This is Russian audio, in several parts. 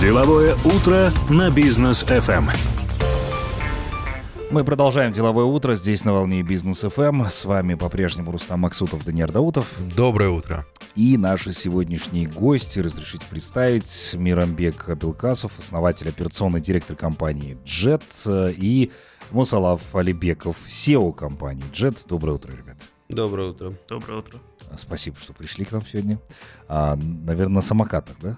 Деловое утро на бизнес FM. Мы продолжаем деловое утро здесь на волне бизнес FM. С вами по-прежнему Рустам Максутов, Даниил Даутов. Доброе утро. И наши сегодняшние гости, разрешите представить, Мирамбек Абилкасов, основатель, операционный директор компании JET и Мусалав Алибеков, SEO компании JET. Доброе утро, ребят. Доброе утро. Доброе утро. Спасибо, что пришли к нам сегодня. А, наверное, на самокатах, да?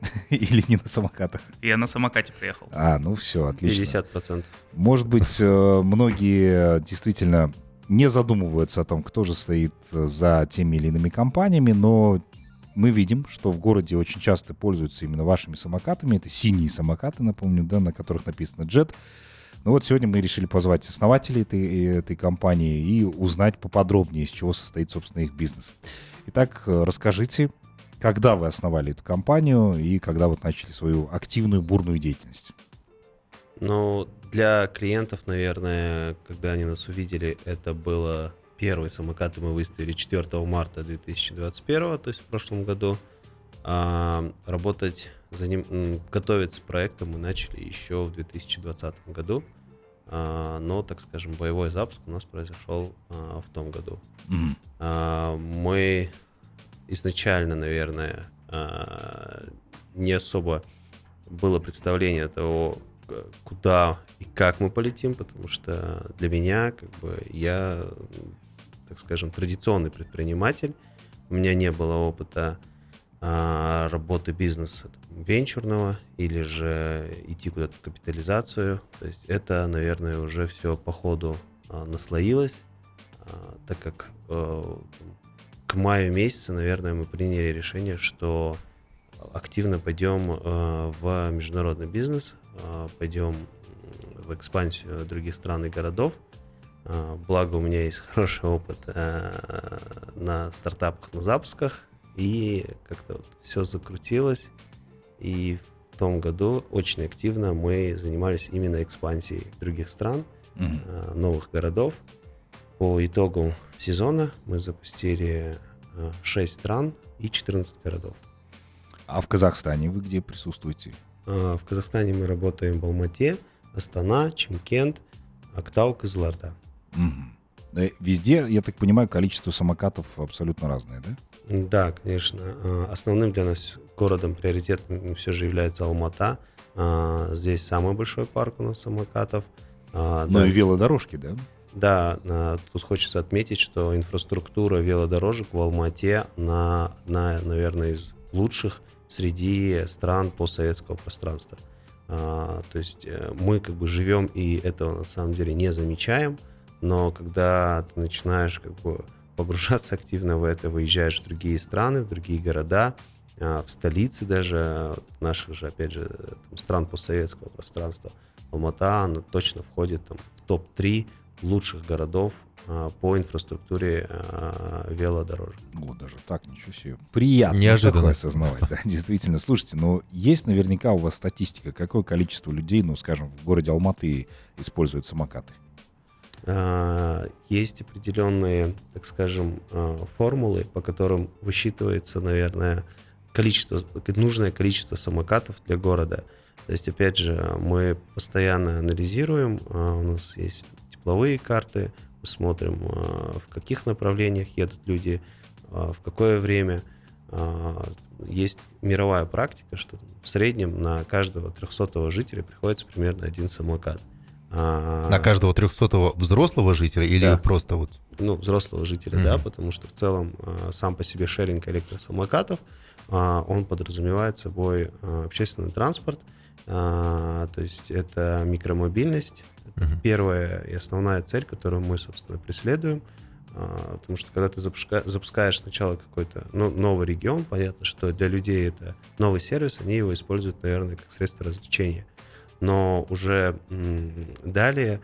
Или не на самокатах? Я на самокате приехал. А, ну все, отлично. 50%. Может быть, э, многие действительно не задумываются о том, кто же стоит за теми или иными компаниями, но мы видим, что в городе очень часто пользуются именно вашими самокатами. Это синие самокаты, напомню, да, на которых написано JET. Ну вот сегодня мы решили позвать основателей этой, этой компании и узнать поподробнее, из чего состоит, собственно, их бизнес. Итак, э, расскажите, когда вы основали эту компанию и когда вот начали свою активную, бурную деятельность? Ну, для клиентов, наверное, когда они нас увидели, это было первый самокат, мы выставили 4 марта 2021, то есть в прошлом году. А работать за ним, готовиться к проекту мы начали еще в 2020 году. А, но, так скажем, боевой запуск у нас произошел а, в том году. Мгм. А, мы изначально, наверное, а, не особо было представление того, куда и как мы полетим, потому что для меня, как бы, я, так скажем, традиционный предприниматель. У меня не было опыта а, работы бизнеса там, венчурного или же идти куда-то в капитализацию. То есть это, наверное, уже все по ходу а, наслоилось, а, так как э, к маю месяца, наверное, мы приняли решение, что активно пойдем э, в международный бизнес, э, пойдем в экспансию других стран и городов. Э, Благо у меня есть хороший опыт на стартапах, на запусках, и как-то вот все закрутилось. И в том году очень активно мы занимались именно экспансией других стран, э, новых городов. По итогу сезона мы запустили 6 стран и 14 городов. А в Казахстане вы где присутствуете? А, В Казахстане мы работаем в Алмате, Астана, Чимкент, Актау, Кызылорда. Мгм. Э, Везде, я так понимаю, количество самокатов абсолютно разное, да? Да, конечно. А, Основным для нас городом приоритетным все же является Алмата. Здесь самый большой парк у нас самокатов. Ну да, и велодорожки, да? Да, тут хочется отметить, что инфраструктура велодорожек в Алмате на, одна, наверное, из лучших среди стран постсоветского пространства. А, то есть э, мы как бы живем и этого на самом деле не замечаем, но когда ты начинаешь как бы погружаться активно в это, выезжаешь в другие страны, в другие города, а, в столицы даже наших же, опять же, там, стран постсоветского пространства, Алмата, она точно входит там, в топ-3 лучших городов а, по инфраструктуре а, велодорожек. Вот даже так, ничего себе. Приятно Неожиданно. такое осознавать, да, действительно. Слушайте, но есть наверняка у вас статистика, какое количество людей, ну, скажем, в городе Алматы используют самокаты? А, Есть определенные, так скажем, формулы, по которым высчитывается, наверное, количество, нужное количество самокатов для города. То есть, опять же, мы постоянно анализируем, у нас есть тепловые карты, мы смотрим, а, в каких направлениях едут люди, а, в какое время. А, Есть мировая практика, что в среднем на каждого 300 жителя приходится примерно один самокат. На каждого 300 взрослого жителя или Да. просто вот... ну, взрослого жителя, Мгм. да, потому что в целом сам по себе шеринг электросамокатов, он подразумевает собой общественный транспорт, то есть это микромобильность, Мгм. первая и основная цель, которую мы, собственно, преследуем, а, потому что когда ты запуска- запускаешь сначала какой-то ну, новый регион, понятно, что для людей это новый сервис, они его используют, наверное, как средство развлечения, но уже далее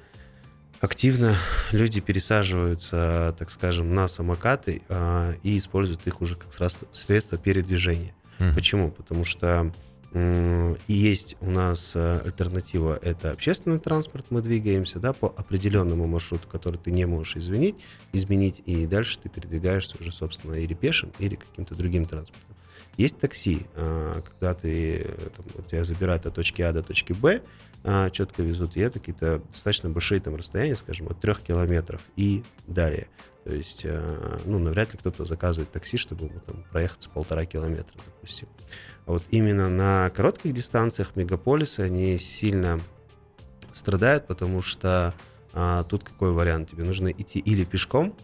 активно люди пересаживаются, так скажем, на самокаты а, и используют их уже как средство- средство передвижения. Мгм. Почему? Потому что и есть у нас э, альтернатива, это общественный транспорт, мы двигаемся, да, по определенному маршруту, который ты не можешь изменить, изменить, и дальше ты передвигаешься уже, собственно, или пешим, или каким-то другим транспортом. Есть такси, а, когда ты, там, вот тебя забирают от точки А до точки Б, четко везут, и это какие-то достаточно большие там расстояния, скажем, от трех километров и далее. То есть, а, ну, навряд ли кто-то заказывает такси, чтобы там, проехаться полтора километра, допустим. А вот именно на коротких дистанциях мегаполисы они сильно страдают, потому что а, тут какой вариант? Тебе нужно идти или пешком,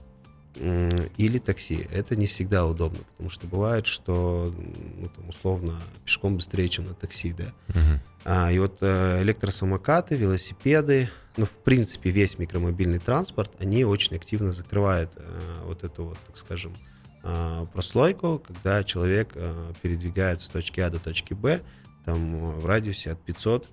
или такси. Это не всегда удобно, потому что бывает, что ну, там, условно пешком быстрее, чем на такси, да. Мгм. А, и вот э, электросамокаты, велосипеды, ну, в принципе, весь микромобильный транспорт, они очень активно закрывают э, вот эту вот, так скажем, э, прослойку, когда человек э, передвигается с точки А до точки Б, там в радиусе от 500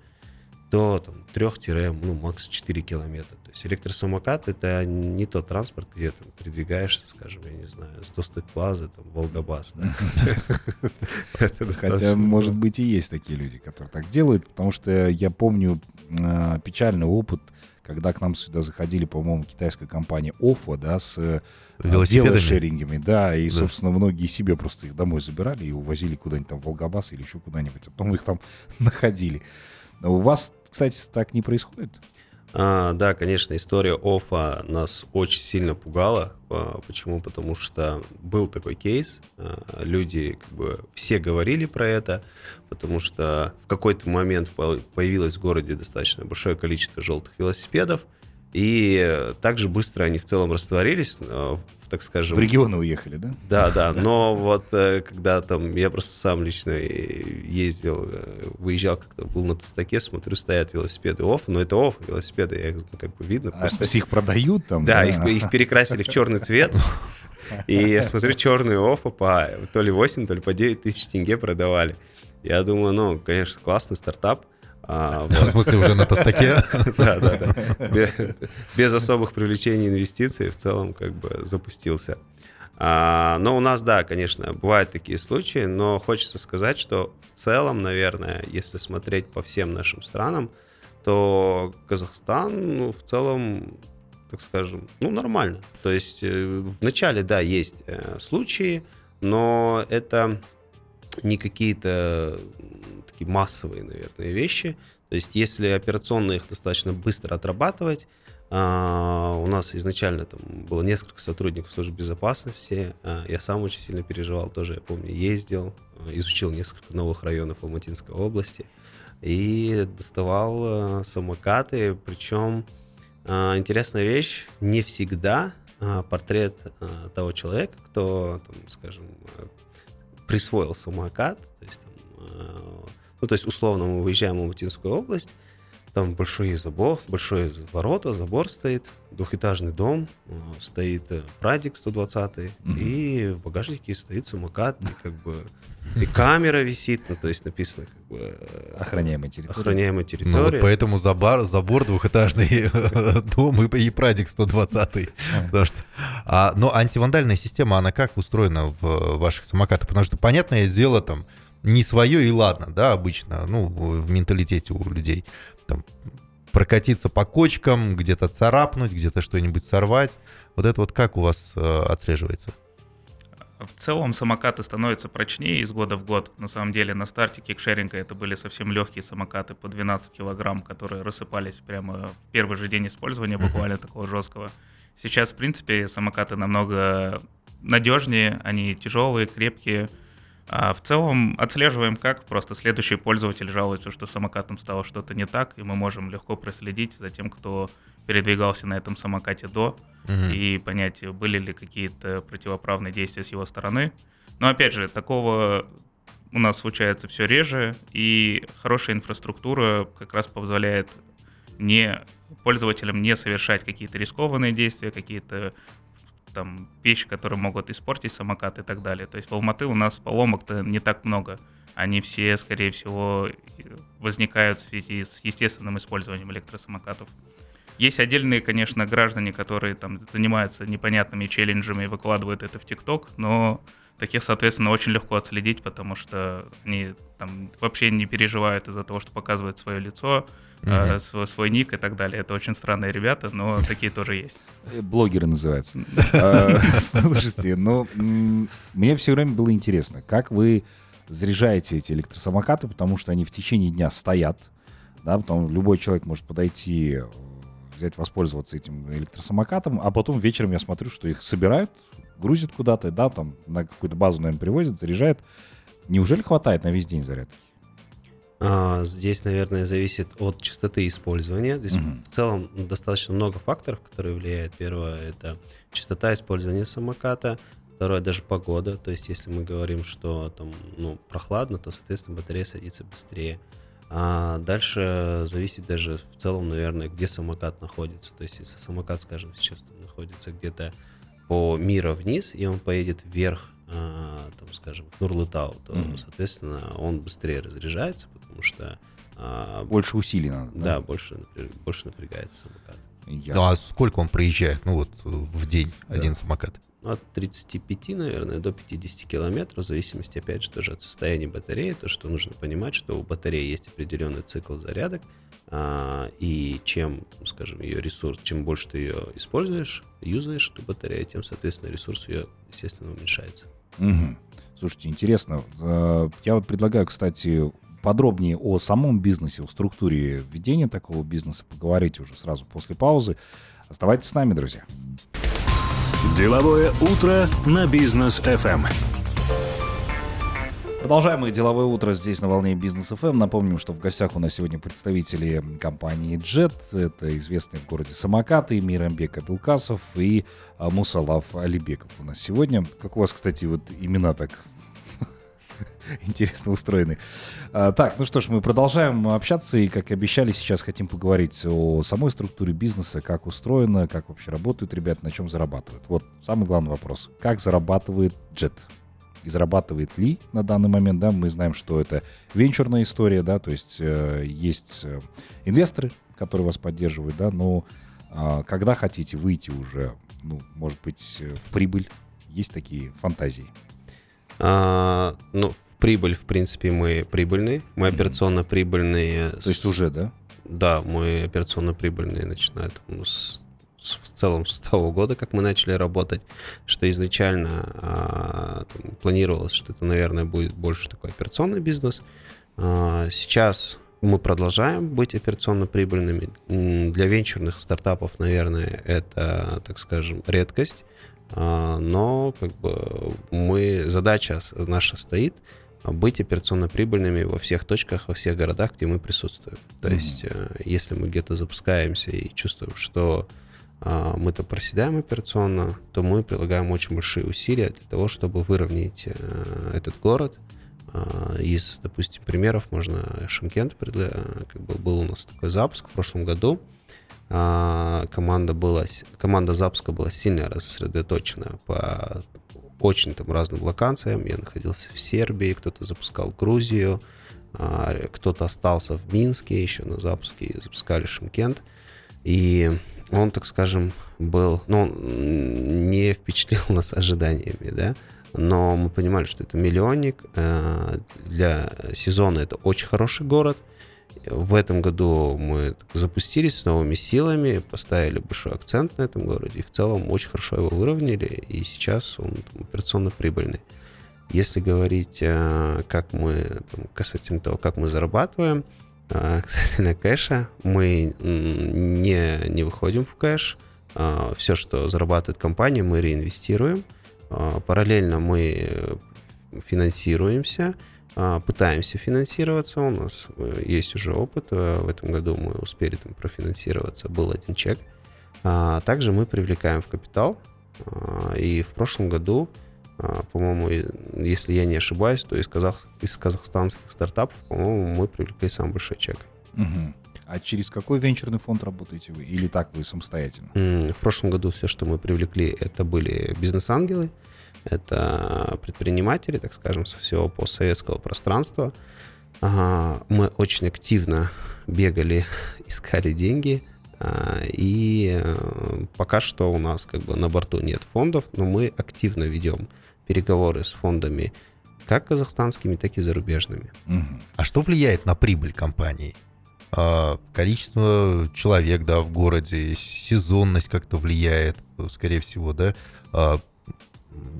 до там, 3, ну, макс 4 километра. То есть электросамокат — это не тот транспорт, где ты передвигаешься, скажем, я не знаю, с Достык Плазы, там, Волгобас, Хотя, может быть, и есть такие люди, которые так делают, потому что я помню э, печальный опыт, когда к нам сюда заходили, по-моему, китайская компания Офо, да, с Велосипедами? велошерингами, да, и, Да. собственно, многие себе просто их домой забирали и увозили куда-нибудь там в Волгобас или еще куда-нибудь, а потом их там находили. Но у вас, кстати, так не происходит? А, да, конечно, история Офа нас очень сильно пугала. А, Почему? Потому что был такой кейс, а, люди как бы все говорили про это, потому что в какой-то момент по- появилось в городе достаточно большое количество желтых велосипедов, и также быстро они в целом растворились, так скажем, В регионы уехали, да? да, да, но вот э, когда там, я просто сам лично э, ездил, э, выезжал как-то, был на Тостаке, смотрю, стоят велосипеды ОФ, но это ОФ велосипеды, я ну, как бы видно. А просто- их продают там? да, их, их перекрасили в черный цвет, и я смотрю, черные ОФа по то ли 8, то ли по 9 тысяч тенге продавали. Я думаю, ну, конечно, классный стартап. А, В смысле, уже на тостаке? да, да, да. Бе- Без особых привлечений инвестиций в целом как бы запустился. А, но у нас, да, конечно, бывают такие случаи, но хочется сказать, что в целом, наверное, если смотреть по всем нашим странам, то Казахстан, ну, в целом, так скажем, ну, нормально. То есть э, в начале, да, есть э, случаи, но это не какие-то такие массовые, наверное, вещи. То есть если операционно их достаточно быстро отрабатывать, а, у нас изначально там было несколько сотрудников службы безопасности. а, Я сам очень сильно переживал, тоже, я помню, ездил, а, изучил несколько новых районов Алматинской области и доставал а, самокаты. Причем а, интересная вещь, не всегда а, портрет а, того человека, кто, там, скажем, а, присвоил самокат, то есть, там, а, ну, то есть условно мы выезжаем в Алматинскую область, там большой забор, большой ворота, забор стоит, двухэтажный дом, э, стоит э, Прадик 120 Мгм. и в багажнике стоит самокат, и как бы и камера висит, ну, то есть написано как бы э, Охраняемая территория. охраняемая Ну, вот территория. поэтому забор, забор двухэтажный дом и, и прадик 120 Потому что, а, но антивандальная система, она как устроена в ваших самокатах? Потому что, понятное дело, там, не свое и ладно, да, обычно, ну, в менталитете у людей. Там, прокатиться по кочкам, где-то царапнуть, где-то что-нибудь сорвать. Вот это вот как у вас э, отслеживается? В целом самокаты становятся прочнее из года в год. На самом деле на старте кикшеринга это были совсем легкие самокаты по 12 килограмм, которые рассыпались прямо в первый же день использования, буквально такого жесткого. Сейчас, в принципе, самокаты намного надежнее, они тяжелые, крепкие. А в целом отслеживаем как. Просто следующий пользователь жалуется, что с самокатом стало что-то не так, и мы можем легко проследить за тем, кто передвигался на этом самокате до, Мгм. и понять, были ли какие-то противоправные действия с его стороны. Но опять же, такого у нас случается все реже, и хорошая инфраструктура как раз позволяет не пользователям не совершать какие-то рискованные действия, какие-то там вещи, которые могут испортить самокат и так далее. То есть в Алматы у нас поломок-то не так много. Они все, скорее всего, возникают в связи с естественным использованием электросамокатов. Есть отдельные, конечно, граждане, которые там занимаются непонятными челленджами и выкладывают это в ТикТок, но таких, соответственно, очень легко отследить, потому что они там вообще не переживают из-за того, что показывают свое лицо, э, Мгм. свой, свой ник и так далее. Это очень странные ребята, но такие тоже есть. Э, Блогеры называются. А, Слушайте, но м, мне все время было интересно, как вы заряжаете эти электросамокаты, потому что они в течение дня стоят, да, потом любой человек может подойти, э, взять, воспользоваться этим электросамокатом, а потом вечером я смотрю, что их собирают, грузят куда-то, да, там на какую-то базу, наверное, привозят, заряжают. Неужели хватает на весь день зарядки? А, здесь, наверное, зависит от частоты использования. Здесь Мгм. в целом достаточно много факторов, которые влияют. Первое — это частота использования самоката. Второе — даже погода. То есть, если мы говорим, что там ну, прохладно, то, соответственно, батарея садится быстрее. А дальше зависит даже в целом, наверное, где самокат находится. То есть, если самокат, скажем, сейчас находится где-то по мира вниз, и он поедет вверх, а, там, скажем, в Нурлытау, то, Мгм. соответственно, он быстрее разряжается, потому что а, Больше усилий надо. да, больше, больше напрягается самокат. Ясно. Ну а сколько он проезжает, ну вот в день один самокат? Ну, от 35, наверное, до 50 километров, в зависимости, опять же, тоже от состояния батареи. То, что нужно понимать, что у батареи есть определенный цикл зарядок, а, и чем, там, скажем, ее ресурс, чем больше ты ее используешь, юзаешь эту батарею, тем, соответственно, ресурс ее, естественно, уменьшается. Мгм. Слушайте, интересно. Э, Я вот предлагаю, кстати, подробнее о самом бизнесе, о структуре ведения такого бизнеса поговорить уже сразу после паузы. Оставайтесь с нами, друзья. Деловое утро на бизнес FM. Продолжаем мы деловое утро здесь на волне Бизнес ФМ. Напомним, что в гостях у нас сегодня представители компании Jet. Это известные в городе самокаты Мирамбек Абилкасов и а, Мусалав Алибеков у нас сегодня. Как у вас, кстати, вот имена так интересно устроены. А, Так, ну что ж, мы продолжаем общаться, и, как и обещали, сейчас хотим поговорить о самой структуре бизнеса, как устроено, как вообще работают ребята, на чем зарабатывают. Вот самый главный вопрос. Как зарабатывает Jet? И зарабатывает ли на данный момент, да, мы знаем, что это венчурная история, да, то есть э, есть э, инвесторы, которые вас поддерживают, да, но а, когда хотите выйти уже, ну, может быть, э, в прибыль, есть такие фантазии. А, ну, прибыль, в принципе, мы прибыльные. Мы операционно прибыльные. То есть уже, да? Да, мы операционно прибыльные, начиная там, с, с- в целом с того года, как мы начали работать, что изначально а, там, планировалось, что это, наверное, будет больше такой операционный бизнес. А, сейчас мы продолжаем быть операционно прибыльными. Для венчурных стартапов, наверное, это, так скажем, редкость. А, Но как бы мы задача наша стоит быть операционно прибыльными во всех точках, во всех городах, где мы присутствуем. То Мгм. есть, э, если мы где-то запускаемся и чувствуем, что а, мы-то проседаем операционно, то мы прилагаем очень большие усилия для того, чтобы выровнять э, этот город. А, Из, допустим, примеров можно Шимкент, как бы был у нас такой запуск в прошлом году. А, Команда, была, команда запуска была сильно рассредоточена по очень там разным локациям. Я находился в Сербии, кто-то запускал Грузию, а, кто-то остался в Минске еще на запуске, запускали Шимкент. И он, так скажем, был, ну, не впечатлил нас ожиданиями, да, но мы понимали, что это миллионник, э, для сезона это очень хороший город. В этом году мы запустились с новыми силами, поставили большой акцент на этом городе, и в целом очень хорошо его выровняли, и сейчас он там, операционно прибыльный. Если говорить, э, как мы, там, касательно того, как мы зарабатываем, э, касательно кэша, мы не, не выходим в кэш. Все, что зарабатывает компания, мы реинвестируем. Параллельно мы э, финансируемся, пытаемся финансироваться. У нас э, есть уже опыт. Э, В этом году мы успели там профинансироваться. Был один чек. А, Также мы привлекаем в капитал. А, И в прошлом году, а, по-моему, если я не ошибаюсь, то из, казах... из казахстанских стартапов, по-моему, мы привлекли самый большой чек. Мгм. А через какой венчурный фонд работаете вы? Или так вы самостоятельно? В прошлом году все, что мы привлекли, это были бизнес-ангелы, это предприниматели, так скажем, со всего постсоветского пространства. А, Мы очень активно бегали, искали деньги, а, и э, пока что у нас как бы на борту нет фондов, но мы активно ведем переговоры с фондами как казахстанскими, так и зарубежными. А что влияет на прибыль компании? А, количество человек, да, в городе, сезонность как-то влияет, скорее всего, да.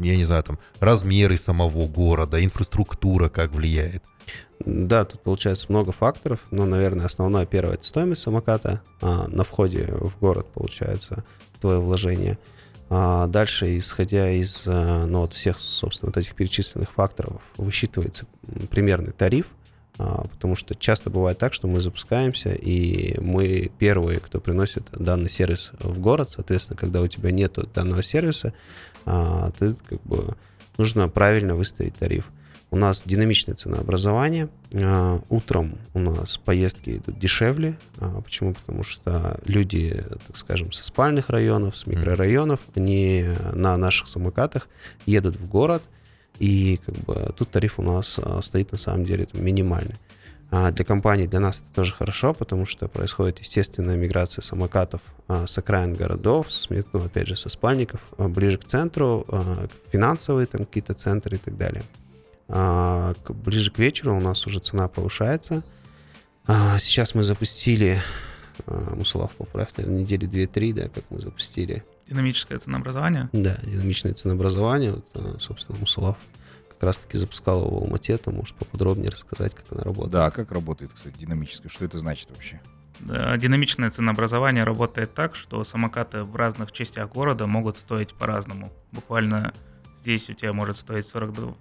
Я не знаю, там, размеры самого города, инфраструктура как влияет? Да, тут получается много факторов, но, наверное, основное первое это стоимость самоката а, на входе в город получается твое вложение. А дальше, исходя из а, ну, вот всех, собственно, вот этих перечисленных факторов, высчитывается примерный тариф, а, потому что часто бывает так, что мы запускаемся, и мы первые, кто приносит данный сервис в город, соответственно, когда у тебя нет данного сервиса, а, ты как бы нужно правильно выставить тариф. У нас динамичное ценообразование. А, утром у нас поездки идут дешевле. А, почему? Потому что люди, так скажем, со спальных районов, с микрорайонов, они на наших самокатах едут в город, и как бы тут тариф у нас стоит на самом деле там, минимальный. А для компании, для нас это тоже хорошо, потому что происходит естественная миграция самокатов а, с окраин городов, с, ну, опять же, со спальников, а, ближе к центру, а, финансовые там какие-то центры и так далее. А, ближе к вечеру у нас уже цена повышается. А, сейчас мы запустили, а, Мусалав поправь, наверное, недели 2-3, да, как мы запустили. Динамическое ценообразование? Да, динамичное ценообразование. Вот, собственно, Мусалав как раз-таки запускал его в Алмате, то может поподробнее рассказать, как она работает. Да, как работает, кстати, динамическое, что это значит вообще? Динамичное ценообразование работает так, что самокаты в разных частях города могут стоить по-разному. Буквально здесь у тебя может стоить 42,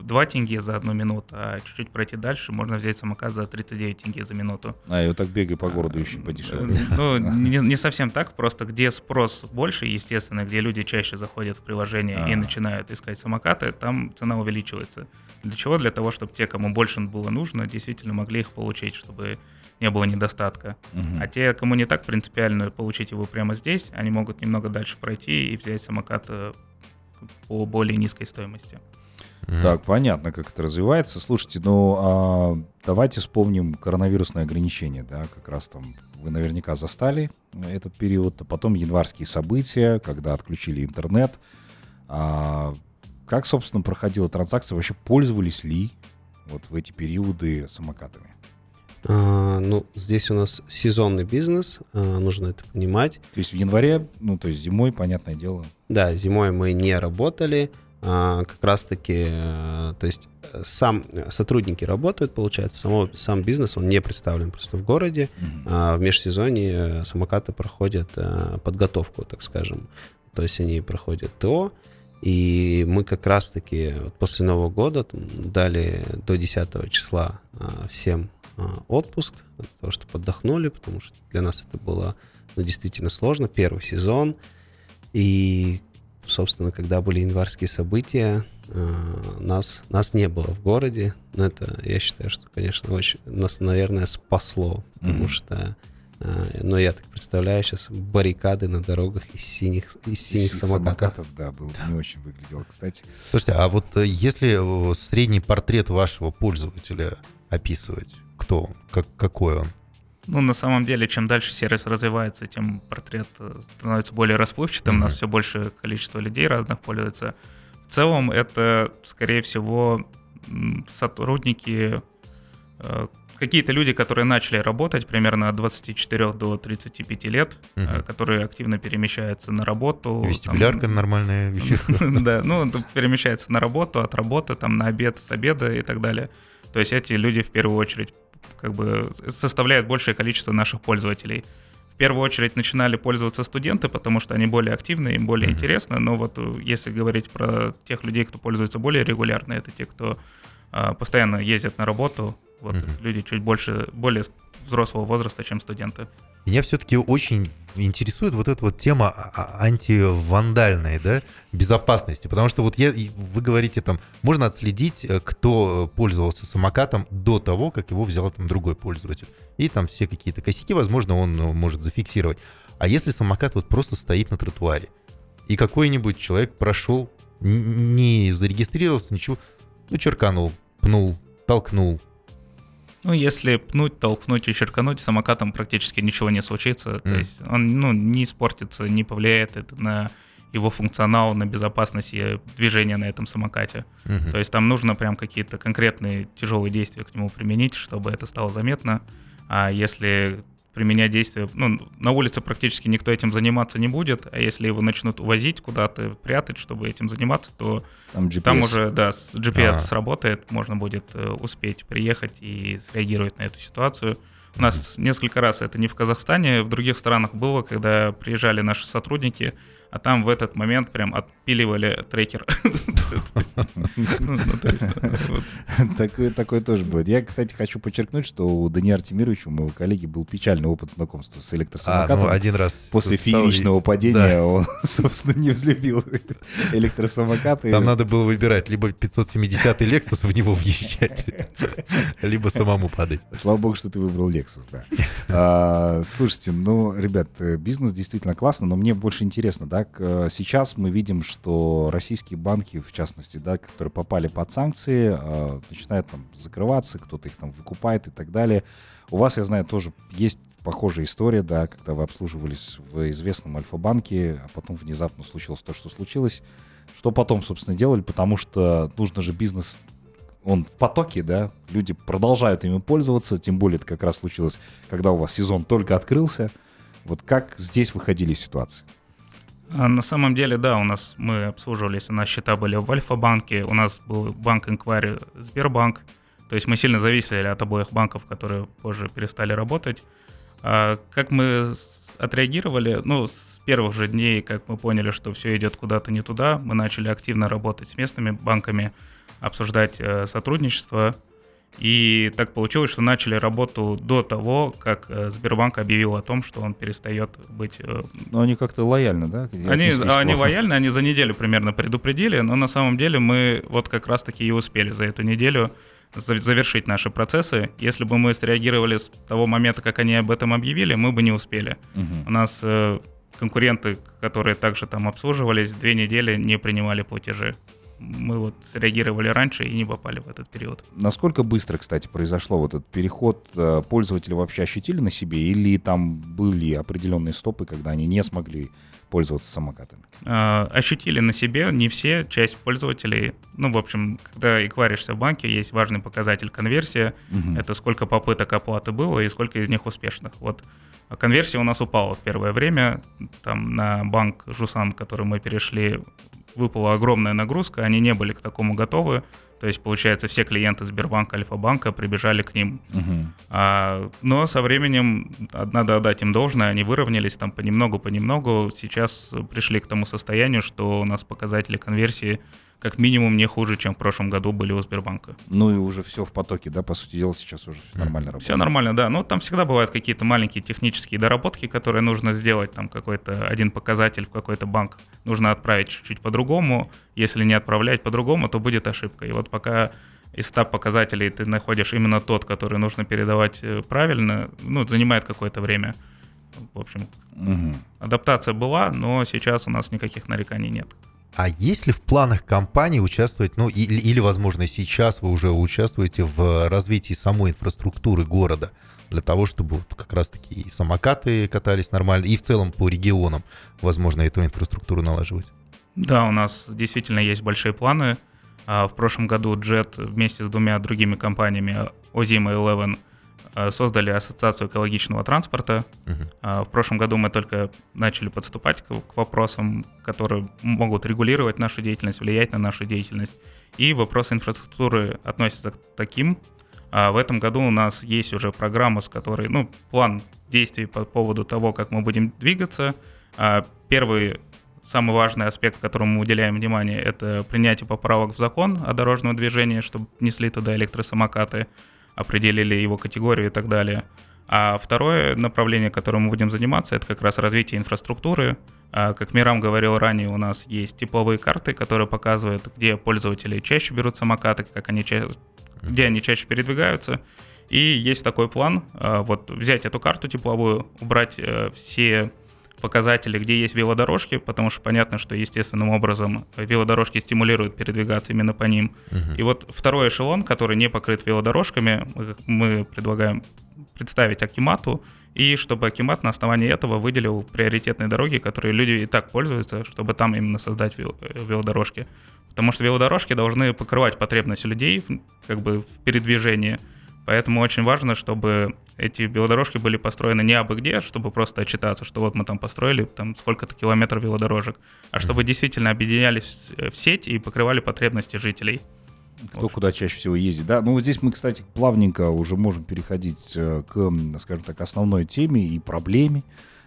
2 тенге за одну минуту, а чуть-чуть пройти дальше можно взять самокат за 39 тенге за минуту. А, и вот так бегай по городу еще подешевле. Ну, не, не совсем так, просто где спрос больше, естественно, где люди чаще заходят в приложение а. и начинают искать самокаты, там цена увеличивается. Для чего? Для того, чтобы те, кому больше было нужно, действительно могли их получить, чтобы не было недостатка. Угу. А те, кому не так принципиально получить его прямо здесь, они могут немного дальше пройти и взять самокат э, по более низкой стоимости. Так, понятно, как это развивается. Слушайте, ну а, давайте вспомним коронавирусные ограничения, да, как раз там вы наверняка застали этот период, а потом январские события, когда отключили интернет. А, как, собственно, проходила транзакция? Вообще пользовались ли вот в эти периоды самокатами? А, ну, здесь у нас сезонный бизнес, а, нужно это понимать. То есть в январе, ну, то есть зимой, понятное дело. Да, зимой мы не работали, а, как раз-таки, э, то есть э, сам сотрудники работают, получается, само, сам бизнес, он не представлен просто в городе, mm-hmm. а в межсезонье э, самокаты проходят подготовку, так скажем, то есть они проходят ТО, и мы как раз-таки после Нового года там, дали до 10 числа всем отпуск, для того, чтобы отдохнули, потому что для нас это было ну, действительно сложно, первый сезон, и собственно, когда были январские события, э, нас, нас не было в городе. Но это, я считаю, что, конечно, очень нас, наверное, спасло, потому mm-hmm. что э, но я так представляю сейчас баррикады на дорогах из синих, из синих из самокатов. самокатов. Да, было не очень выглядело, кстати. Слушайте, а вот э, если средний портрет вашего пользователя описывать, кто он, как, какой он? Ну, на самом деле, чем дальше сервис развивается, тем портрет э, становится более расплывчатым, mm-hmm. у нас все большее количество людей разных пользуется. В целом, это, скорее всего, сотрудники, э, какие-то люди, которые начали работать примерно от 24 до 35 лет, угу. которые активно перемещаются на работу. Вестибулярка там, нормальная вещь. Да, ну, перемещается на работу, от работы, там, на обед, с обеда и так далее. То есть эти люди в первую очередь как бы составляет большее количество наших пользователей. В первую очередь начинали пользоваться студенты, потому что они более активны, им более mm-hmm. интересно. Но вот э, если говорить про тех людей, кто пользуется более регулярно, это те, кто а, постоянно ездят на работу. Вот mm-hmm. люди чуть больше, более взрослого возраста, чем студенты. Меня все-таки очень интересует вот эта вот тема а, а, антивандальной, да, безопасности, потому что вот я, вы говорите там, можно отследить, э, кто пользовался самокатом до того, как его взял там другой пользователь. И там все какие-то косяки, возможно, он ну, может зафиксировать. А если самокат вот просто стоит на тротуаре, и какой-нибудь человек прошел, не зарегистрировался, ничего, ну, черканул, пнул, толкнул, ну, если пнуть, толкнуть и черкануть, самокатом практически ничего не случится. Mm. То есть он ну, не испортится, не повлияет это на его функционал, на безопасность движения на этом самокате. Mm-hmm. То есть там нужно прям какие-то конкретные тяжелые действия к нему применить, чтобы это стало заметно. А если применять действия. Ну, на улице практически никто этим заниматься не будет, а если его начнут увозить куда-то, прятать, чтобы этим заниматься, то Там, GPS. там уже, да, с GPS А. сработает, можно будет э, успеть приехать и среагировать на эту ситуацию. У нас несколько раз это не в Казахстане, в других странах было, когда приезжали наши сотрудники, а там в этот момент прям отпиливали трекер. Ну, ну, такое, тоже будет. Я, кстати, хочу подчеркнуть, что у Дани Артемировича, у моего коллеги, был печальный опыт знакомства с А, электросамокатом. ну, один раз... После фееричного падения он, собственно, не взлюбил электросамокаты. Там надо было выбирать либо 570-й Lexus в него въезжать, либо самому падать. Слава богу, что ты выбрал Lexus, да. А, слушайте, ну, ребят, э, бизнес действительно классно, но мне больше интересно, да, к- э, сейчас мы видим, что российские банки, в частности, да, которые попали под санкции, а, начинают там закрываться, кто-то их там выкупает и так далее. У вас, я знаю, тоже есть похожая история, да, когда вы обслуживались в известном Альфа-банке, а потом внезапно случилось то, что случилось. Что потом, собственно, делали, потому что нужно же бизнес он в потоке, да, люди продолжают ими пользоваться, тем более это как раз случилось, когда у вас сезон только открылся. Вот как здесь выходили из ситуации? А На самом деле, да, у нас мы обслуживались, у нас счета были в Альфа-банке, у нас был банк Инквари Сбербанк, то есть мы сильно зависели от обоих банков, которые позже перестали работать. А как мы отреагировали? Ну, с первых же дней, как мы поняли, что все идет куда-то не туда, мы начали активно работать с местными банками, обсуждать э, сотрудничество. И так получилось, что начали работу до того, как э, Сбербанк объявил о том, что он перестает быть э, Ну, они как-то лояльно, да? они, к они лояльны, они за неделю примерно предупредили, но на самом деле мы вот как раз-таки и успели за эту неделю за- завершить наши процессы. Если бы мы среагировали с того момента, как они об этом объявили, мы бы не успели. Мгм. У нас э, конкуренты, которые также там обслуживались, две недели не принимали платежи. Мы вот реагировали раньше и не попали в этот период. Насколько быстро, кстати, произошло вот этот переход? Э, Пользователи вообще ощутили на себе или там были определенные стопы, когда они не смогли пользоваться самокатами? э, ощутили на себе не все, часть пользователей. Ну, в общем, когда экваришься в банке, есть важный показатель конверсия. Мгм. Это сколько попыток оплаты было и сколько из них успешных. Вот А конверсия у нас упала в первое время. Там на банк Жусан, который мы перешли, выпала огромная нагрузка. Они не были к такому готовы. То есть, получается, все клиенты Сбербанка, Альфа-банка прибежали к ним. Мгм. А, но со временем, надо отдать им должное, они выровнялись там понемногу-понемногу. Сейчас пришли к тому состоянию, что у нас показатели конверсии как минимум не хуже, чем в прошлом году были у Сбербанка. Ну и уже все в потоке, да, по сути дела, сейчас уже все нормально работает. Все нормально, да. Но там всегда бывают какие-то маленькие технические доработки, которые нужно сделать. Там какой-то один показатель в какой-то банк нужно отправить чуть-чуть по-другому. Если не отправлять по-другому, то будет ошибка. И вот пока из 100 показателей ты находишь именно тот, который нужно передавать э, правильно, ну, занимает какое-то время. В общем, Мгм. адаптация была, но сейчас у нас никаких нареканий нет. А есть ли в планах компании участвовать, ну или, или, возможно, сейчас вы уже участвуете в развитии самой инфраструктуры города для того, чтобы как раз-таки и самокаты катались нормально, и в целом по регионам, возможно, эту инфраструктуру налаживать? Да, у нас действительно есть большие планы. А, В прошлом году Jet вместе с двумя другими компаниями, Ozima Eleven, создали Ассоциацию экологичного транспорта. А, В прошлом году мы только начали подступать к, к вопросам, которые могут регулировать нашу деятельность, влиять на нашу деятельность. И вопросы инфраструктуры относятся к таким. А в этом году у нас есть уже программа, с которой, ну, план действий по поводу того, как мы будем двигаться. А, Первый самый важный аспект, которому мы уделяем внимание, это принятие поправок в закон о дорожном движении, чтобы несли туда электросамокаты, определили его категорию и так далее. А второе направление, которым мы будем заниматься, это как раз развитие инфраструктуры. А, Как Мирам говорил ранее, у нас есть тепловые карты, которые показывают, где пользователи чаще берут самокаты, как они ча- где они чаще передвигаются. И есть такой план, а, вот взять эту карту тепловую, убрать э, все показатели, где есть велодорожки, потому что понятно, что естественным образом велодорожки стимулируют передвигаться именно по ним. Мгм. И вот второй эшелон, который не покрыт велодорожками, мы- предлагаем представить Акимату, и чтобы Акимат на основании этого выделил приоритетные дороги, которые люди и так пользуются, чтобы там именно создать вел- э, велодорожки. Потому что велодорожки должны покрывать потребность людей как бы в передвижении. Поэтому очень важно, чтобы эти велодорожки были построены не абы где, чтобы просто отчитаться, что вот мы там построили там сколько-то километров велодорожек, а чтобы действительно объединялись в сеть и покрывали потребности жителей. Кто куда чаще всего ездит, да. Ну вот здесь мы, кстати, плавненько уже можем переходить э, к, скажем так, основной теме и проблеме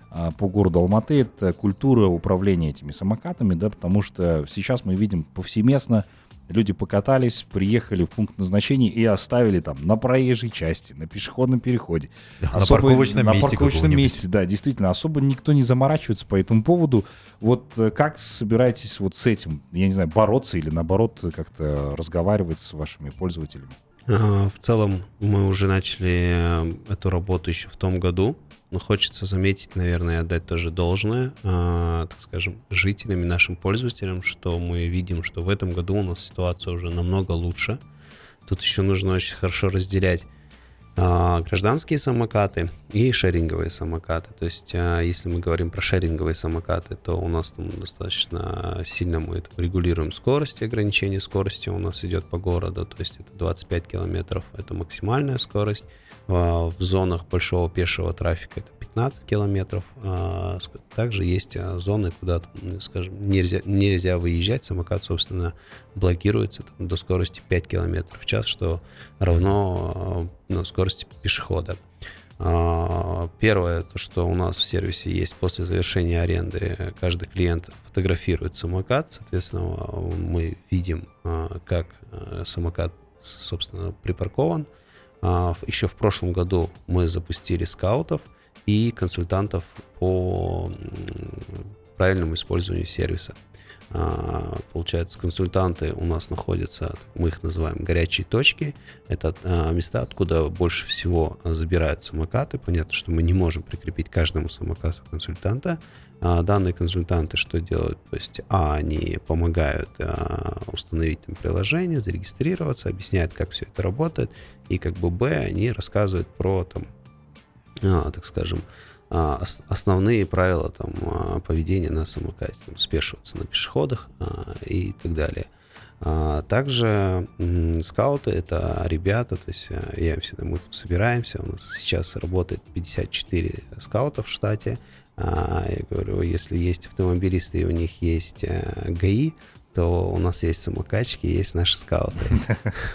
а, по городу Алматы. Это культура управления этими самокатами, да, потому что сейчас мы видим повсеместно Люди покатались, приехали в пункт назначения и оставили там на проезжей части, на пешеходном переходе. На особо, парковочном на месте. На парковочном месте, да, действительно. Особо никто не заморачивается по этому поводу. Вот э, как собираетесь вот с этим, я не знаю, бороться или наоборот как-то разговаривать с вашими пользователями? А, в целом мы уже начали э, эту работу еще в том году. Но хочется заметить, наверное, отдать тоже должное, э, так скажем, жителям и нашим пользователям, что мы видим, что в этом году у нас ситуация уже намного лучше. Тут еще нужно очень хорошо разделять э, гражданские самокаты и шеринговые самокаты. То есть, э, если мы говорим про шеринговые самокаты, то у нас там достаточно сильно мы это регулируем скорость, ограничение скорости у нас идет по городу, то есть это 25 километров, это максимальная скорость в зонах большого пешего трафика это 15 километров. А, также есть а, зоны, куда, скажем, нельзя, нельзя выезжать. Самокат, собственно, блокируется там, до скорости 5 километров в час, что равно а, ну, скорости пешехода. Первое, то, что у нас в сервисе есть после завершения аренды, каждый клиент фотографирует самокат, соответственно, мы видим, как самокат, собственно, припаркован, а, Еще в прошлом году мы запустили скаутов и консультантов по правильному использованию сервиса. А, получается, консультанты у нас находятся, мы их называем горячие точки. Это а, места, откуда больше всего забирают самокаты. Понятно, что мы не можем прикрепить каждому самокату консультанта, а, данные консультанты что делают? То есть, а, они помогают установить там приложение, зарегистрироваться, объясняют, как все это работает, и как бы, б, они рассказывают про, там, так скажем, а, основные правила там, а, поведения на самокате, там, спешиваться на пешеходах а, и так далее. А, также м, скауты это ребята, то есть а, я всегда мы там собираемся, у нас сейчас работает 54 скаута в штате, а, я говорю, если есть автомобилисты и у них есть э, ГАИ, то у нас есть самокатчики, есть наши скауты.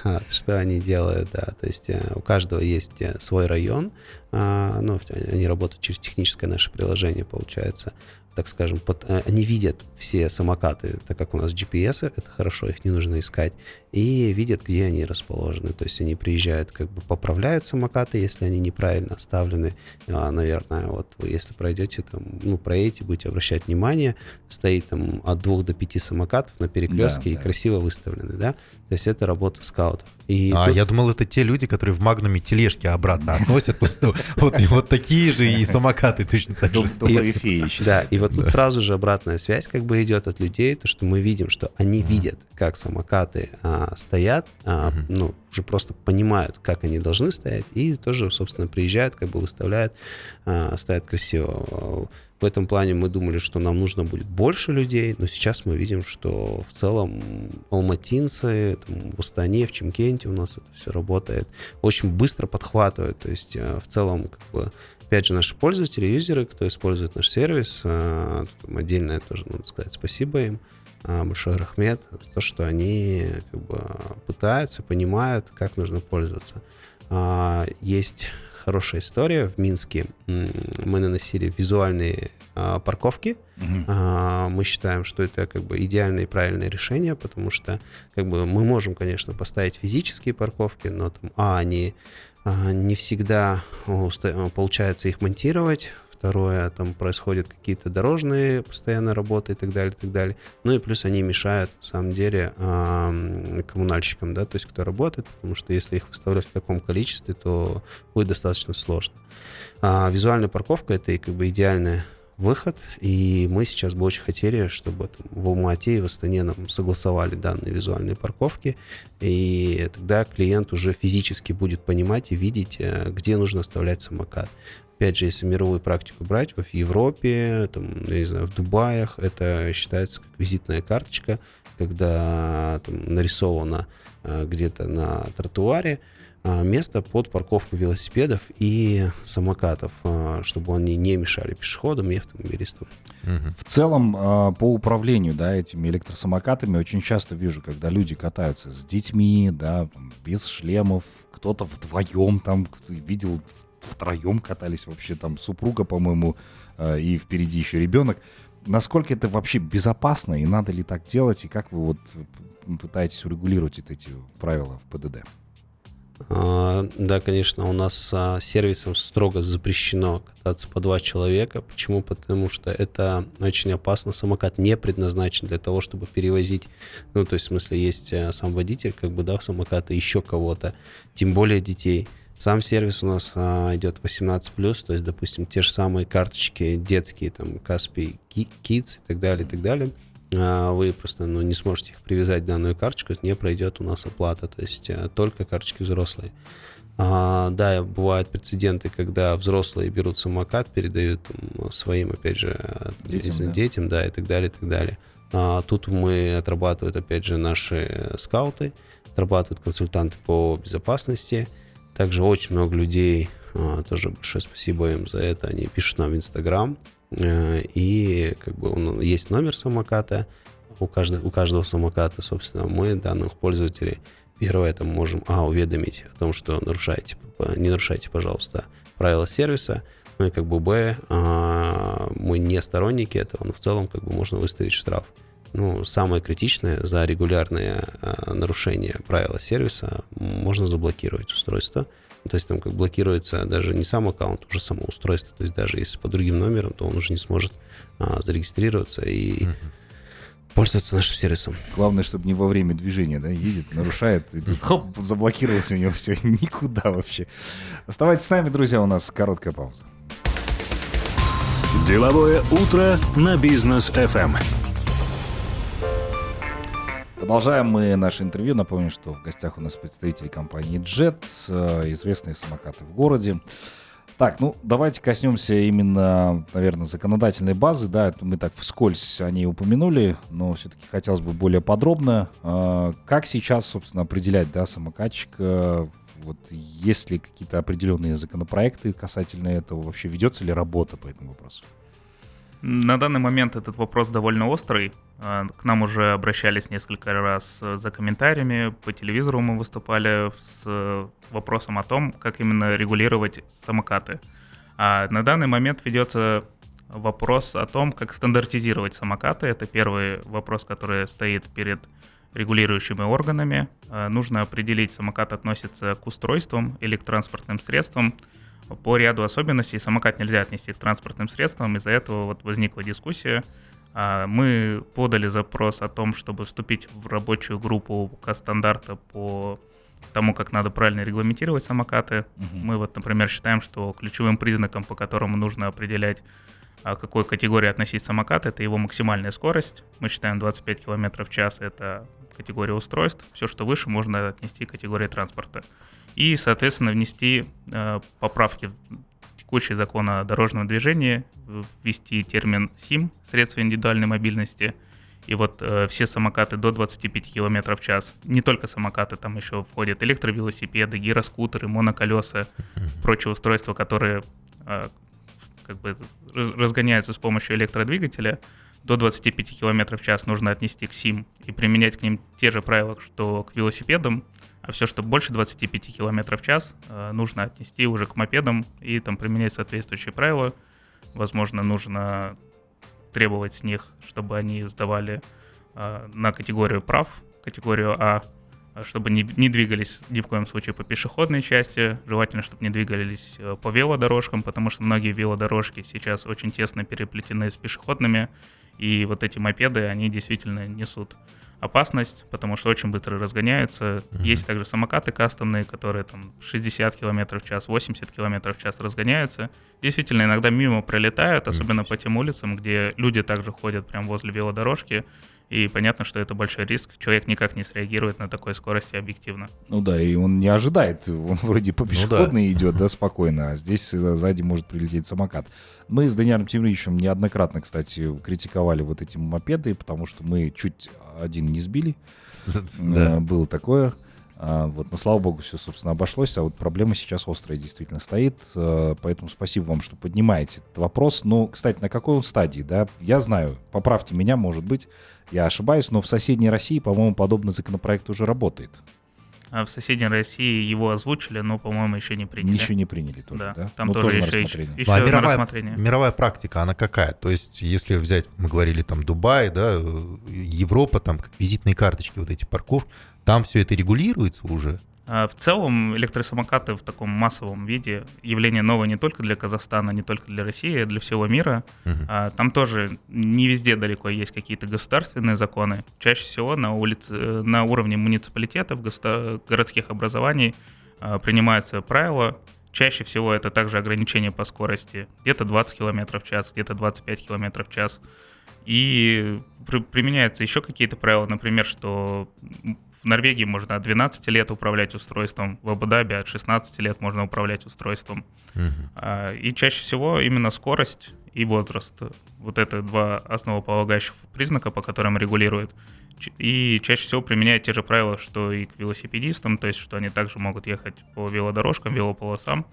Что они делают, да, то есть э, у каждого есть э, свой район, а, ну, они работают через техническое наше приложение, получается, так скажем, под, э, они видят все самокаты, так как у нас GPS, это хорошо, их не нужно искать, и видят, где они расположены. То есть они приезжают, как бы поправляют самокаты, если они неправильно оставлены. А, наверное, вот вы если пройдете там, ну, проедете, будете обращать внимание, стоит там от двух до пяти самокатов на перекрестке да, и да. красиво выставлены, да? То есть это работа скаутов. И а, тут... я думал, это те люди, которые в магнуме тележки обратно относят. Вот, вот такие же и самокаты точно так же. Да, и вот тут сразу же обратная связь как бы идет от людей, то, что мы видим, что они видят, как самокаты а, стоят, а, ну, уже просто понимают, как они должны стоять, и тоже, собственно, приезжают, как бы выставляют, а, ставят красиво. В этом плане мы думали, что нам нужно будет больше людей, но сейчас мы видим, что в целом алматинцы, там, в Астане, в Чемкенте у нас это все работает, очень быстро подхватывает, то есть э, в целом как бы опять же, наши пользователи, юзеры, кто использует наш сервис, э, отдельное тоже надо сказать спасибо им, э, большой рахмет, за то, что они как бы пытаются, понимают, как нужно пользоваться. А, есть хорошая история. В Минске мы наносили визуальные а, парковки. Угу. Мы считаем, что это как бы идеальное и правильное решение, потому что как бы мы можем, конечно, поставить физические парковки, но там, а, они а, не всегда получается их монтировать второе, там происходят какие-то дорожные постоянно работы и так далее, и так далее. Ну и плюс они мешают, на самом деле, коммунальщикам, да, то есть кто работает, потому что если их выставлять в таком количестве, то будет достаточно сложно. А визуальная парковка — это как бы идеальная выход, и мы сейчас бы очень хотели, чтобы там, в Алмате и в Астане нам согласовали данные визуальные парковки, и тогда клиент уже физически будет понимать и видеть, э, где нужно оставлять самокат опять же, если мировую практику брать, в Европе, там, я не знаю, в Дубаях, это считается как визитная карточка, когда там нарисовано э, где-то на тротуаре а, место под парковку велосипедов и самокатов, а, чтобы они не мешали пешеходам и автомобилистам. В целом, по управлению, да, этими электросамокатами очень часто вижу, когда люди катаются с детьми, да, без шлемов, кто-то вдвоем там, кто видел втроем катались вообще, там супруга, по-моему, а, и впереди еще ребенок. Насколько это вообще безопасно и надо ли так делать, и как вы вот пытаетесь урегулировать эти правила в ПДД? А, да, конечно, у нас а, сервисом строго запрещено кататься по два человека. Почему? Потому что это очень опасно. Самокат не предназначен для того, чтобы перевозить, ну, то есть, в смысле, есть э, сам водитель, как бы, да, самоката, еще кого-то, тем более детей. Сам сервис у нас а, идет 18+, то есть, допустим, те же самые карточки детские, там, Каспий Kids и так далее, и так далее – а, вы просто ну, не сможете их привязать к данную карточку, не пройдет у нас оплата, то есть э, только карточки взрослые. А, да, бывают прецеденты, когда взрослые берут самокат, передают там, своим, опять же, детям, да. детям, да, и так далее, и так далее. А, тут мы отрабатывают, опять же, наши скауты, отрабатывают консультанты по безопасности. Также очень много людей, а, тоже большое спасибо им за это, они пишут нам в Инстаграм, Э, и как бы он, есть номер самоката, у каждого, у каждого самоката, собственно, мы данных пользователей. Первое это можем, а, уведомить о том, что нарушаете, не нарушайте, пожалуйста, правила сервиса, ну и как бы, б, а, мы не сторонники этого, но в целом как бы можно выставить штраф. Ну, самое критичное, за регулярное а, нарушение правила сервиса можно заблокировать устройство, то есть там как блокируется даже не сам аккаунт, уже само устройство. То есть даже если по другим номерам, то он уже не сможет а, зарегистрироваться и uh пользоваться нашим сервисом. Главное, чтобы не во время движения, да, едет, нарушает, и тут хоп, заблокировался у него все, никуда вообще. Оставайтесь с нами, друзья, у нас короткая пауза. Деловое утро на бизнес FM. Продолжаем мы наше интервью. Напомню, что в гостях у нас представители компании Jet, э, известные самокаты в городе. Так, ну давайте коснемся именно, наверное, законодательной базы. Да, мы так вскользь о ней упомянули, но все-таки хотелось бы более подробно. Э, как сейчас, собственно, определять, да, самокатчик? Э, вот есть ли какие-то определенные законопроекты касательно этого? Вообще ведется ли работа по этому вопросу? На данный момент этот вопрос довольно острый. А, к нам уже обращались несколько раз за комментариями, по телевизору мы выступали с вопросом о том, как именно регулировать самокаты. А на данный момент ведется вопрос о том, как стандартизировать самокаты. Это первый вопрос, который стоит перед регулирующими органами. А, нужно определить, самокат относится к устройствам или к транспортным средствам, по ряду особенностей самокат нельзя отнести к транспортным средствам, из-за этого вот возникла дискуссия. А, мы подали запрос о том, чтобы вступить в рабочую группу стандарта по тому, как надо правильно регламентировать самокаты. Угу. Мы вот, например, считаем, что ключевым признаком, по которому нужно определять, а, к какой категории относить самокат, это его максимальная скорость. Мы считаем 25 км в час, это категория устройств. Все, что выше, можно отнести к категории транспорта и, соответственно, внести э, поправки в текущий закон о дорожном движении, ввести термин СИМ, средства индивидуальной мобильности, и вот э, все самокаты до 25 км в час, не только самокаты, там еще входят электровелосипеды, гироскутеры, моноколеса, прочие устройства, которые э, как бы разгоняются с помощью электродвигателя, до 25 км в час нужно отнести к СИМ и применять к ним те же правила, что к велосипедам, все, что больше 25 км в час, э, нужно отнести уже к мопедам и там применять соответствующие правила. Возможно, нужно требовать с них, чтобы они сдавали э, на категорию прав, категорию А, чтобы не, не двигались ни в коем случае по пешеходной части, желательно, чтобы не двигались э, по велодорожкам, потому что многие велодорожки сейчас очень тесно переплетены с пешеходными, и вот эти мопеды, они действительно несут опасность, потому что очень быстро разгоняются. Mm-hmm. Есть также самокаты кастомные, которые там 60 км в час, 80 км в час разгоняются. Действительно, иногда мимо пролетают, особенно mm-hmm. по тем улицам, где люди также ходят прямо возле велодорожки. И понятно, что это большой риск. Человек никак не среагирует на такой скорости объективно. Ну да, и он не ожидает. Он вроде по пешеходной ну да. идет, да, спокойно, а здесь сзади может прилететь самокат. Мы с Даниаром Тимировичем неоднократно, кстати, критиковали вот эти мопеды, потому что мы чуть один не сбили. Да. Было такое. А, вот, но слава богу, все, собственно, обошлось, а вот проблема сейчас острая действительно стоит, э, поэтому спасибо вам, что поднимаете этот вопрос. Ну, кстати, на какой он стадии, да? Я знаю, поправьте меня, может быть, я ошибаюсь, но в соседней России, по-моему, подобный законопроект уже работает. А в соседней России его озвучили, но, по-моему, еще не приняли. Еще не приняли тоже, да? да? Там Ну, тоже, на еще, рассмотрение. еще Ну, а на мировая, рассмотрение. мировая практика, она какая? То есть, если взять, мы говорили, там, Дубай, да, э, Европа, там, как визитные карточки, вот эти парковки, там все это регулируется уже? А В целом электросамокаты в таком массовом виде явление новое не только для Казахстана, не только для России, а для всего мира. А Там тоже не везде далеко есть какие-то государственные законы. Чаще всего на улице, э, на уровне муниципалитетов, государ- городских образований принимаются правила. Чаще всего это также ограничения по скорости. Где-то 20 км в час, где-то 25 км в час. И при- применяются еще какие-то правила, например, что в Норвегии можно от 12 лет управлять устройством, в Абу-Даби от 16 лет можно управлять устройством. Мгм. А, И чаще всего именно скорость и возраст. Вот это два основополагающих признака, по которым регулируют. И чаще всего применяют те же правила, что и к велосипедистам, то есть что они также могут ехать по велодорожкам, велополосам,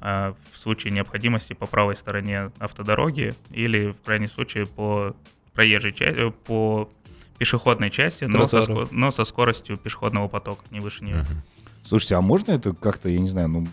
а, в случае необходимости по правой стороне автодороги или в крайнем случае по проезжей части, по пешеходной части, но со, ско- но со скоростью пешеходного потока, не выше нее. Мгм. Слушайте, а можно это как-то, я не знаю, ну,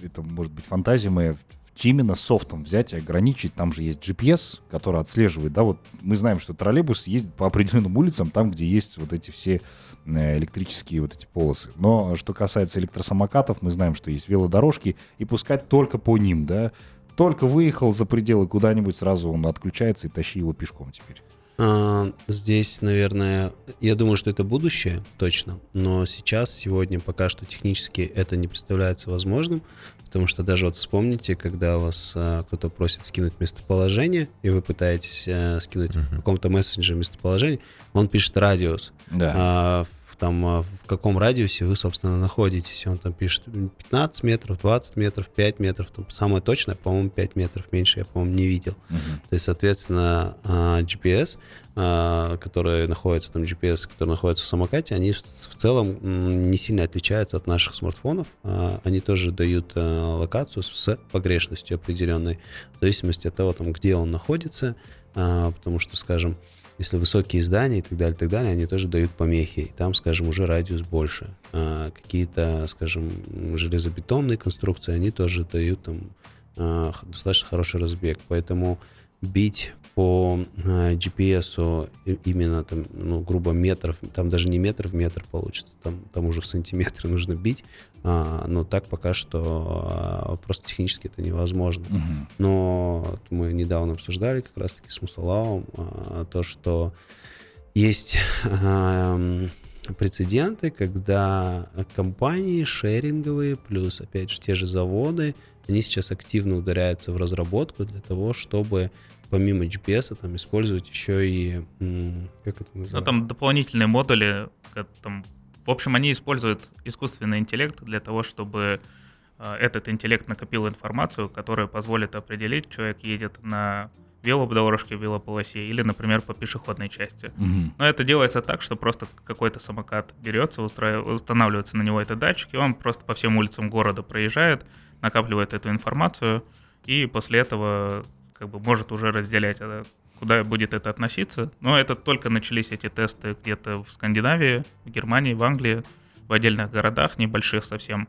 это может быть фантазия моя, именно софтом взять и ограничить? Там же есть GPS, который отслеживает, да, вот мы знаем, что троллейбус ездит по определенным улицам, там, где есть вот эти все э, электрические вот эти полосы. Но что касается электросамокатов, мы знаем, что есть велодорожки, и пускать только по ним, да, только выехал за пределы куда-нибудь, сразу он отключается и тащи его пешком теперь. А, Здесь, наверное, я думаю, что это будущее, точно. Но сейчас, сегодня, пока что технически это не представляется возможным, потому что даже вот вспомните, когда вас а, кто-то просит скинуть местоположение, и вы пытаетесь а, скинуть в каком-то мессенджере местоположение, он пишет радиус. Да. А, в, там, а, в каком радиусе вы, собственно, находитесь. И он там пишет 15 метров, 20 метров, 5 метров. Там самое точное, по-моему, 5 метров. Меньше я, по-моему, не видел. Мгм. То есть, соответственно, а, GPS, а, который находится, там GPS, который находится в самокате, они в целом не сильно отличаются от наших смартфонов. Они тоже дают локацию с погрешностью определенной, в зависимости от того, там, где он находится, потому что, скажем, если высокие здания и так далее, и так далее, они тоже дают помехи. И там, скажем, уже радиус больше. А, Какие-то, скажем, железобетонные конструкции, они тоже дают там а, достаточно хороший разбег. Поэтому бить по а, GPS именно там, ну, грубо метров, там даже не метр в метр получится, там, там уже в сантиметры нужно бить, а, но так пока что а, просто технически это невозможно. Мгм. Но мы недавно обсуждали как раз-таки с Мусалавом а, то, что есть ам, прецеденты, когда компании шеринговые, плюс, опять же, те же заводы, они сейчас активно ударяются в разработку для того, чтобы помимо GPS там использовать еще и, как это Ну, называется? там дополнительные модули. как Там, в общем, они используют искусственный интеллект для того, чтобы э, этот интеллект накопил информацию, которая позволит определить, человек едет на велодорожке, велополосе или, например, по пешеходной части. Мгм. Но это делается так, что просто какой-то самокат берется, устра- устанавливается на него этот датчик, и он просто по всем улицам города проезжает, накапливает эту информацию, и после этого как бы может уже разделять, э, куда будет это относиться. Но это только начались эти тесты где-то в Скандинавии, в Германии, в Англии, в отдельных городах, небольших совсем.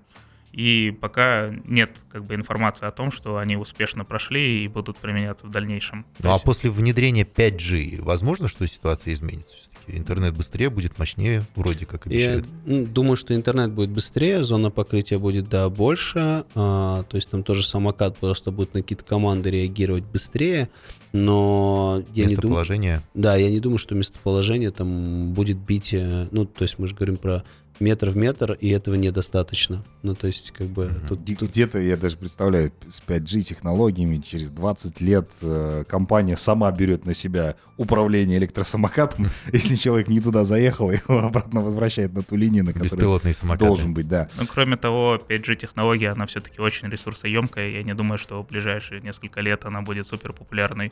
И пока нет как бы информации о том, что они успешно прошли и будут применяться в дальнейшем. То Ну а есть- после внедрения 5G, возможно, что ситуация изменится? Все-таки интернет быстрее будет, мощнее, вроде как Я обещают. м, думаю, что интернет будет быстрее, зона покрытия будет, да, больше. а, то есть там тоже самокат просто будет на какие-то команды реагировать быстрее. Но я не думаю... Местоположение. Да, я не думаю, что местоположение там будет бить... э, Ну, то есть мы же говорим про метр в метр, и этого недостаточно. Ну, то есть как бы тут... Где- Где-то, я даже представляю, с 5G технологиями через 20 лет э, компания сама берет на себя управление электросамокатом. Если человек не туда заехал, его обратно возвращает на ту линию, на которой Беспилотные самокаты. должен быть, да. Ну, кроме того, 5G-технология, она все-таки очень ресурсоемкая. Я не думаю, что в ближайшие несколько лет она будет супер популярной.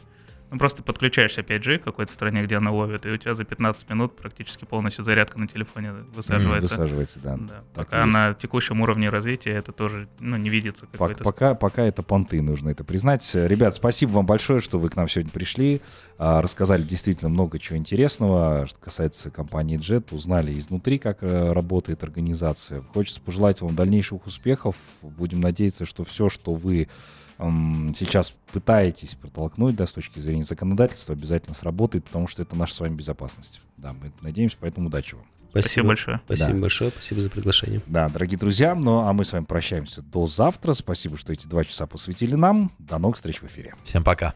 Ну, просто подключаешься 5G к какой-то стране, где она ловит, и у тебя за 15 минут практически полностью зарядка на телефоне высаживается. Высаживается, да. Да. Так Пока есть. на текущем уровне развития это тоже ну, не видится Пок- какой-то... Пока, пока это понты, нужно это признать. Ребят, спасибо вам большое, что вы к нам сегодня пришли. а, Рассказали действительно много чего интересного, что касается компании Jet. Узнали изнутри, как э, работает организация. Хочется пожелать вам дальнейших успехов. Будем надеяться, что все, что вы сейчас пытаетесь протолкнуть да, с точки зрения законодательства, обязательно сработает, потому что это наша с вами безопасность. Да, мы надеемся, поэтому удачи вам. Спасибо большое. Спасибо Да. большое, спасибо за приглашение. Да, дорогие друзья, ну а мы с вами прощаемся до завтра. Спасибо, что эти два часа посвятили нам. До новых встреч в эфире. Всем пока.